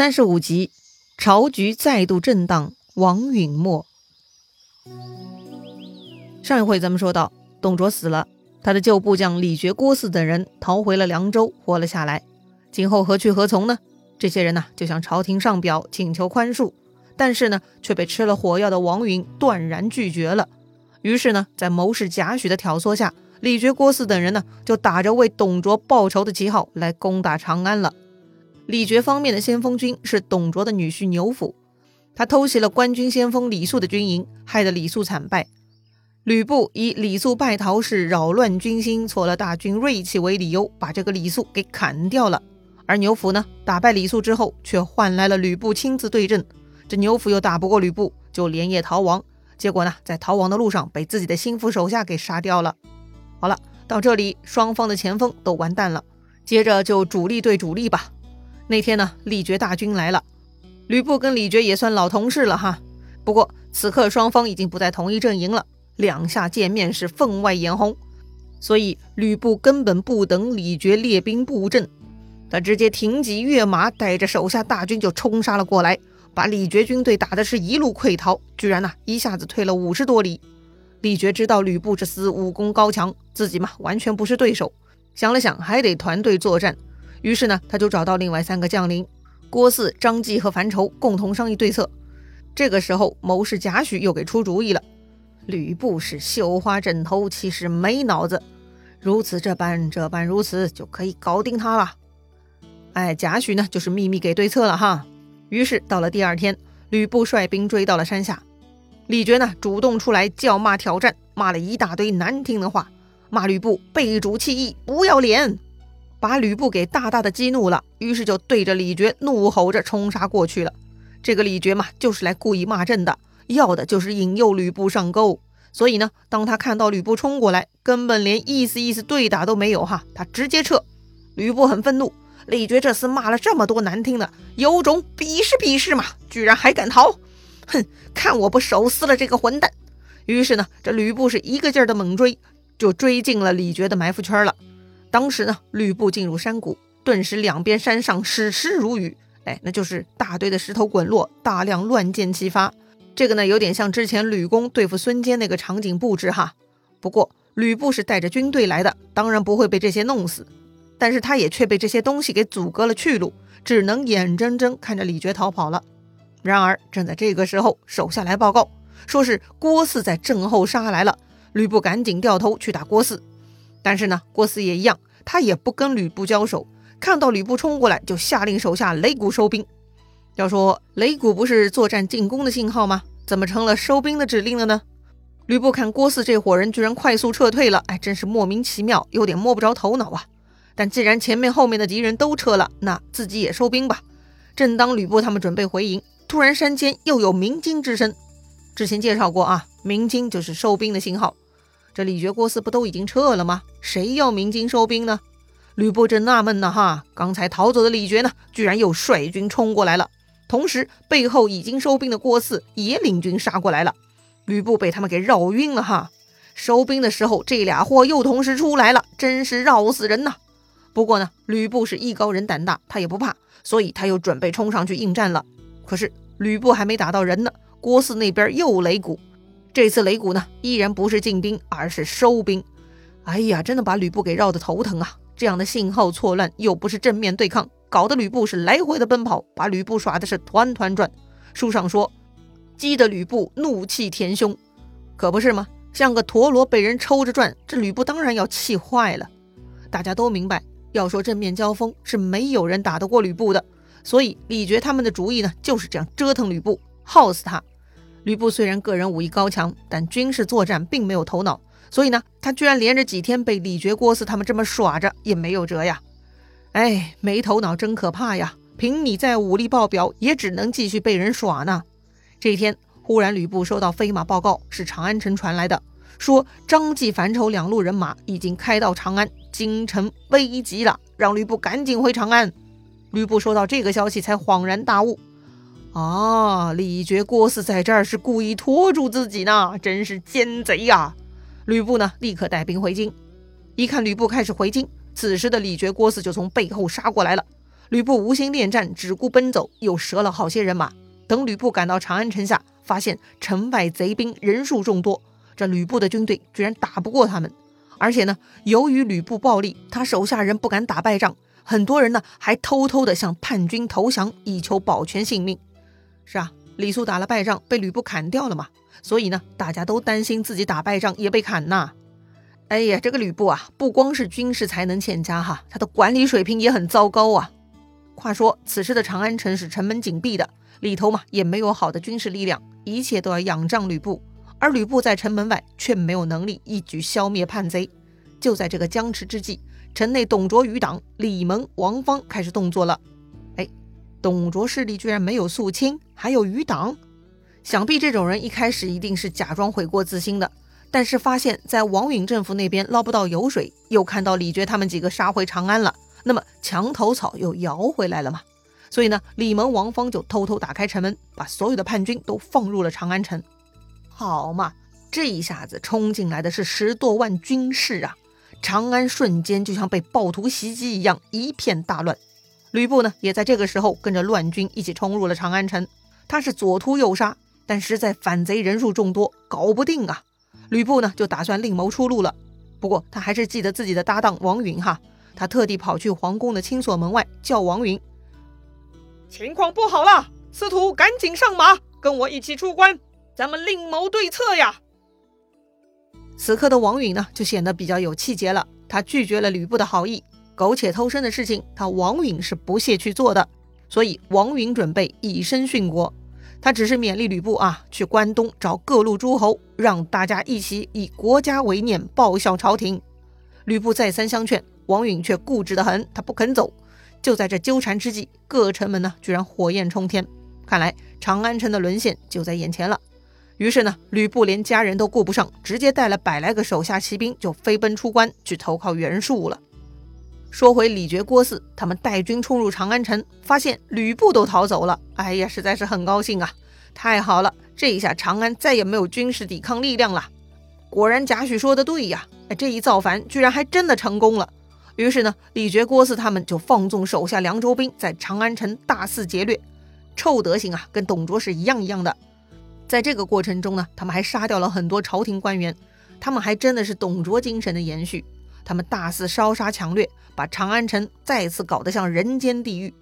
三十五集，朝局再度震荡，王允没。上一回咱们说到，董卓死了，他的旧部将李傕、郭汜等人逃回了凉州，活了下来。今后何去何从呢？这些人呢，就向朝廷上表请求宽恕，但是呢，却被吃了火药的王允断然拒绝了。于是呢，在谋士贾诩的挑唆下，李傕、郭汜等人呢，就打着为董卓报仇的旗号来攻打长安了。李傕方面的先锋军是董卓的女婿牛辅，他偷袭了官军先锋李肃的军营，害得李肃惨败。吕布以李肃败逃是扰乱军心、挫了大军锐气为理由，把这个李肃给砍掉了。而牛辅呢，打败李肃之后，却换来了吕布亲自对阵。这牛辅又打不过吕布，就连夜逃亡。结果呢，在逃亡的路上被自己的心腹手下给杀掉了。好了，到这里双方的前锋都完蛋了，接着就主力对主力吧。那天呢，李傕大军来了，吕布跟李傕也算老同事了哈。不过此刻双方已经不在同一阵营了，两下见面是分外眼红，所以吕布根本不等李傕列兵布阵，他直接挺戟跃马，带着手下大军就冲杀了过来，把李傕军队打的是一路溃逃，居然呢一下子退了五十多里。李傕知道吕布这厮武功高强，自己嘛完全不是对手，想了想还得团队作战。于是呢，他就找到另外三个将领郭汜、张继和樊稠，共同商议对策。这个时候，谋士贾诩又给出主意了：吕布是绣花枕头，其实没脑子。如此这般，这般如此，就可以搞定他了。哎，贾诩呢，就是秘密给对策了哈。于是到了第二天，吕布率兵追到了山下，李傕呢主动出来叫骂挑战，骂了一大堆难听的话，骂吕布背主弃义，不要脸。把吕布给大大的激怒了，于是就对着李傕怒吼着冲杀过去了。这个李傕嘛，就是来故意骂阵的，要的就是引诱吕布上钩。所以呢，当他看到吕布冲过来，根本连意思意思对打都没有哈，他直接撤。吕布很愤怒，李傕这厮骂了这么多难听的，有种比试比试嘛，居然还敢逃！哼，看我不手撕了这个混蛋！于是呢，这吕布是一个劲儿的猛追，就追进了李傕的埋伏圈了。当时呢，吕布进入山谷，顿时两边山上矢石如雨，哎，那就是大堆的石头滚落，大量乱箭齐发。这个呢，有点像之前吕公对付孙坚那个场景布置哈。不过吕布是带着军队来的，当然不会被这些弄死，但是他也却被这些东西给阻隔了去路，只能眼睁睁看着李傕逃跑了。然而正在这个时候，手下来报告，说是郭汜在阵后杀来了。吕布赶紧掉头去打郭汜。但是呢，郭汜也一样，他也不跟吕布交手，看到吕布冲过来，就下令手下擂鼓收兵。要说擂鼓不是作战进攻的信号吗？怎么成了收兵的指令了呢？吕布看郭汜这伙人居然快速撤退了，哎，真是莫名其妙，有点摸不着头脑啊。但既然前面后面的敌人都撤了，那自己也收兵吧。正当吕布他们准备回营，突然山间又有鸣金之声。之前介绍过啊，鸣金就是收兵的信号。这李傕、郭汜不都已经撤了吗？谁要鸣金收兵呢？吕布正纳闷呢，哈，刚才逃走的李傕呢，居然又率军冲过来了。同时，背后已经收兵的郭汜也领军杀过来了。吕布被他们给绕晕了，哈。收兵的时候，这俩货又同时出来了，真是绕死人呐。不过呢，吕布是艺高人胆大，他也不怕，所以他又准备冲上去应战了。可是吕布还没打到人呢，郭汜那边又擂鼓。这次擂鼓呢，依然不是进兵，而是收兵。哎呀，真的把吕布给绕得头疼啊！这样的信号错乱，又不是正面对抗，搞得吕布是来回的奔跑，把吕布耍的是团团转。书上说，激得吕布怒气填胸，可不是吗？像个陀螺被人抽着转，这吕布当然要气坏了。大家都明白，要说正面交锋，是没有人打得过吕布的。所以李傕他们的主意呢，就是这样折腾吕布，耗死他。吕布虽然个人武艺高强，但军事作战并没有头脑，所以呢，他居然连着几天被李傕、郭汜他们这么耍着，也没有辙呀。哎，没头脑真可怕呀！凭你再武力爆表，也只能继续被人耍呢。这一天，忽然吕布收到飞马报告，是长安城传来的，说张济、樊稠两路人马已经开到长安，京城危急了，让吕布赶紧回长安。吕布收到这个消息，才恍然大悟。啊！李傕、郭汜在这儿是故意拖住自己呢，真是奸贼呀！吕布呢，立刻带兵回京。一看吕布开始回京，此时的李傕、郭汜就从背后杀过来了。吕布无心恋战，只顾奔走，又折了好些人马。等吕布赶到长安城下，发现城外贼兵人数众多，这吕布的军队居然打不过他们。而且呢，由于吕布暴力，他手下人不敢打败仗，很多人呢还偷偷的向叛军投降，以求保全性命。是啊，李肃打了败仗，被吕布砍掉了嘛，所以呢，大家都担心自己打败仗也被砍呐。哎呀，这个吕布啊，不光是军事才能欠佳哈，他的管理水平也很糟糕啊。话说，此时的长安城是城门紧闭的，里头嘛也没有好的军事力量，一切都要仰仗吕布。而吕布在城门外却没有能力一举消灭叛贼。就在这个僵持之际，城内董卓余党李蒙、王方开始动作了。董卓势力居然没有肃清，还有余党，想必这种人一开始一定是假装悔过自新的。但是发现，在王允政府那边捞不到油水，又看到李傕他们几个杀回长安了，那么墙头草又摇回来了嘛？所以呢，李蒙、王方就偷偷打开城门，把所有的叛军都放入了长安城。好嘛，这一下子冲进来的是十多万军士啊！长安瞬间就像被暴徒袭击一样，一片大乱。吕布呢，也在这个时候跟着乱军一起冲入了长安城。他是左突右杀，但实在反贼人数众多，搞不定啊！吕布呢，就打算另谋出路了。不过他还是记得自己的搭档王允哈，他特地跑去皇宫的青锁门外叫王允：“情况不好了，司徒赶紧上马，跟我一起出关，咱们另谋对策呀！”此刻的王允呢，就显得比较有气节了。他拒绝了吕布的好意，苟且偷生的事情，他王允是不屑去做的。所以王允准备以身殉国。他只是勉励吕布啊，去关东找各路诸侯，让大家一起以国家为念，报效朝廷。吕布再三相劝，王允却固执得很，他不肯走。就在这纠缠之际，各城门呢，居然火焰冲天，看来长安城的沦陷就在眼前了。于是呢，吕布连家人都顾不上，直接带了百来个手下骑兵，就飞奔出关去投靠袁术了。说回李傕、郭汜，他们带军冲入长安城，发现吕布都逃走了。哎呀，实在是很高兴啊！太好了，这一下长安再也没有军事抵抗力量了。果然贾诩说的对呀，哎，这一造反居然还真的成功了。于是呢，李傕、郭汜他们就放纵手下凉州兵在长安城大肆劫掠，臭德行啊，跟董卓是一样一样的。在这个过程中呢，他们还杀掉了很多朝廷官员，他们还真的是董卓精神的延续。他们大肆烧杀抢掠，把长安城再次搞得像人间地狱。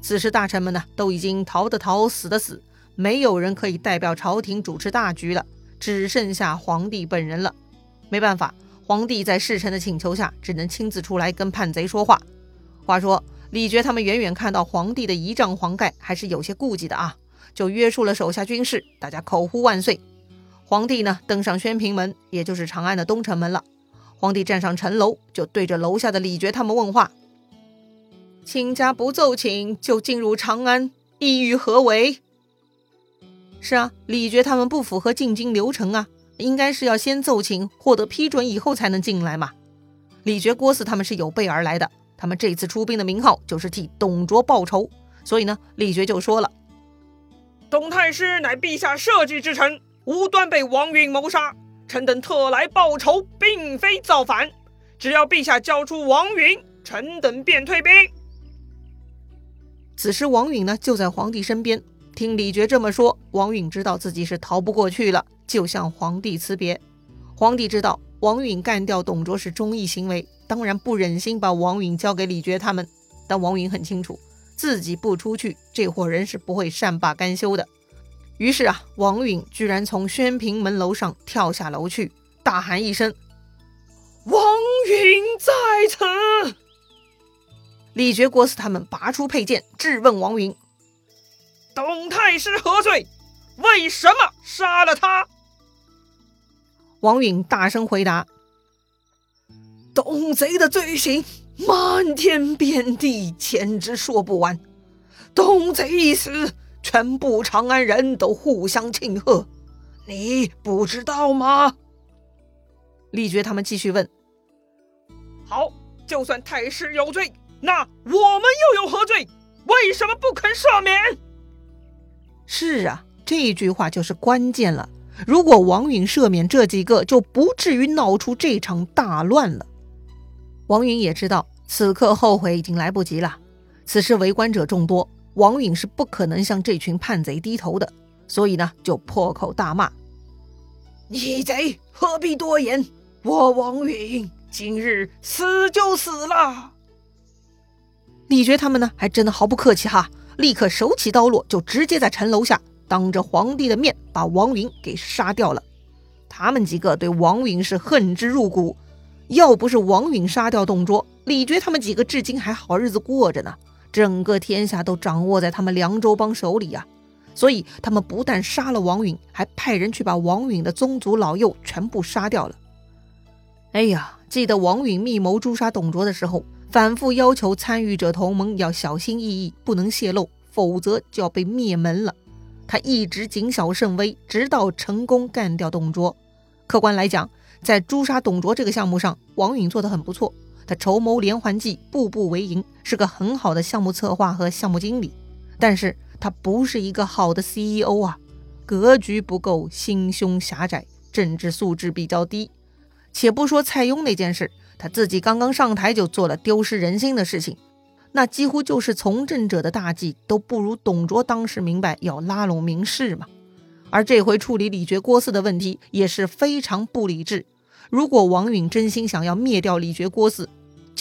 此时大臣们呢，都已经逃的逃，死的死，没有人可以代表朝廷主持大局了，只剩下皇帝本人了。没办法，皇帝在侍臣的请求下，只能亲自出来跟叛贼说话。话说李傕他们远远看到皇帝的仪仗黄盖，还是有些顾忌的啊，就约束了手下军士，大家口呼万岁。皇帝呢，登上宣平门，也就是长安的东城门了。皇帝站上城楼，就对着楼下的李傕他们问话：“卿家不奏请就进入长安，意欲何为？”是啊，李傕他们不符合进京流程啊，应该是要先奏请，获得批准以后才能进来嘛。李傕、郭汜他们是有备而来的，他们这次出兵的名号就是替董卓报仇，所以呢，李傕就说了：“董太师乃陛下社稷之臣，无端被王允谋杀。”臣等特来报仇，并非造反。只要陛下交出王允，臣等便退兵。此时王允呢，就在皇帝身边。听李傕这么说，王允知道自己是逃不过去了，就向皇帝辞别。皇帝知道王允干掉董卓是忠义行为，当然不忍心把王允交给李傕他们。但王允很清楚，自己不出去，这伙人是不会善罢甘休的。于是啊，王允居然从宣平门楼上跳下楼去，大喊一声：“王允在此！”李傕、郭汜他们拔出佩剑，质问王允：“董太师何罪？为什么杀了他？”王允大声回答：“董贼的罪行漫天遍地，简直说不完。董贼一死。”全部长安人都互相庆贺，你不知道吗？李觉他们继续问：“好，就算太师有罪，那我们又有何罪？为什么不肯赦免？”是啊，这句话就是关键了。如果王允赦免这几个，就不至于闹出这场大乱了。王允也知道，此刻后悔已经来不及了。此时围观者众多，王允是不可能向这群叛贼低头的，所以呢，就破口大骂：“逆贼何必多言？我王允今日死就死了。”李傕他们呢，还真的毫不客气哈，立刻手起刀落，就直接在城楼下当着皇帝的面把王允给杀掉了。他们几个对王允是恨之入骨，要不是王允杀掉董卓，李傕他们几个至今还好日子过着呢。整个天下都掌握在他们凉州帮手里呀，所以他们不但杀了王允，还派人去把王允的宗族老幼全部杀掉了。哎呀，记得王允密谋诛杀董卓的时候，反复要求参与者同盟要小心翼翼，不能泄露，否则就要被灭门了。他一直谨小慎微，直到成功干掉董卓。客观来讲，在诛杀董卓这个项目上，王允做得很不错。他筹谋连环计，步步为营，是个很好的项目策划和项目经理。但是他不是一个好的 CEO 啊，格局不够，心胸狭窄，政治素质比较低。且不说蔡邕那件事，他自己刚刚上台就做了丢失人心的事情，那几乎就是从政者的大忌，都不如董卓当时明白要拉拢名士嘛。而这回处理李傕郭汜的问题也是非常不理智。如果王允真心想要灭掉李傕郭汜，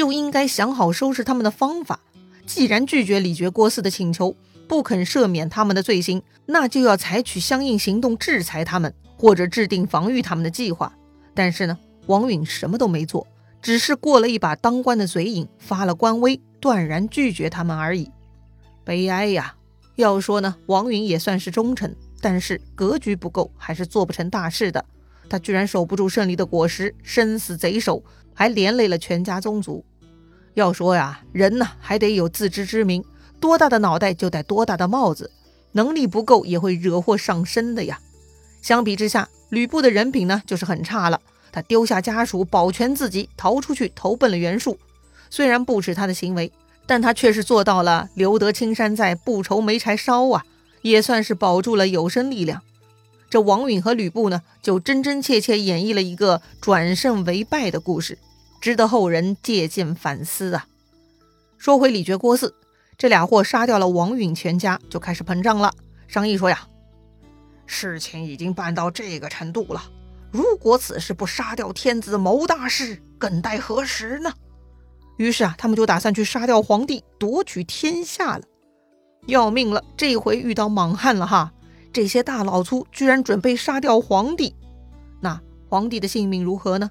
就应该想好收拾他们的方法。既然拒绝李傕郭汜的请求，不肯赦免他们的罪行，那就要采取相应行动制裁他们，或者制定防御他们的计划。但是呢，王允什么都没做，只是过了一把当官的嘴瘾，发了官威，断然拒绝他们而已。悲哀呀！要说呢，王允也算是忠臣，但是格局不够，还是做不成大事的。他居然守不住胜利的果实，身死贼手，还连累了全家宗族。要说呀，人呢还得有自知之明，多大的脑袋就戴多大的帽子，能力不够也会惹祸上身的呀。相比之下，吕布的人品呢就是很差了。他丢下家属，保全自己，逃出去投奔了袁术。虽然不耻他的行为，但他却是做到了留得青山在，不愁没柴烧啊，也算是保住了有生力量。这王允和吕布呢，就真真切切演绎了一个转胜为败的故事，值得后人借鉴反思啊。说回李傕郭汜，这俩货杀掉了王允全家，就开始膨胀了。商议说呀，事情已经办到这个程度了，如果此时不杀掉天子谋大事，更待何时呢？于是啊，他们就打算去杀掉皇帝，夺取天下了。要命了，这回遇到莽汉了哈！这些大老粗居然准备杀掉皇帝，那皇帝的性命如何呢？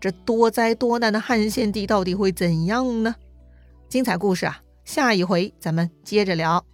这多灾多难的汉献帝到底会怎样呢？精彩故事啊，下一回咱们接着聊。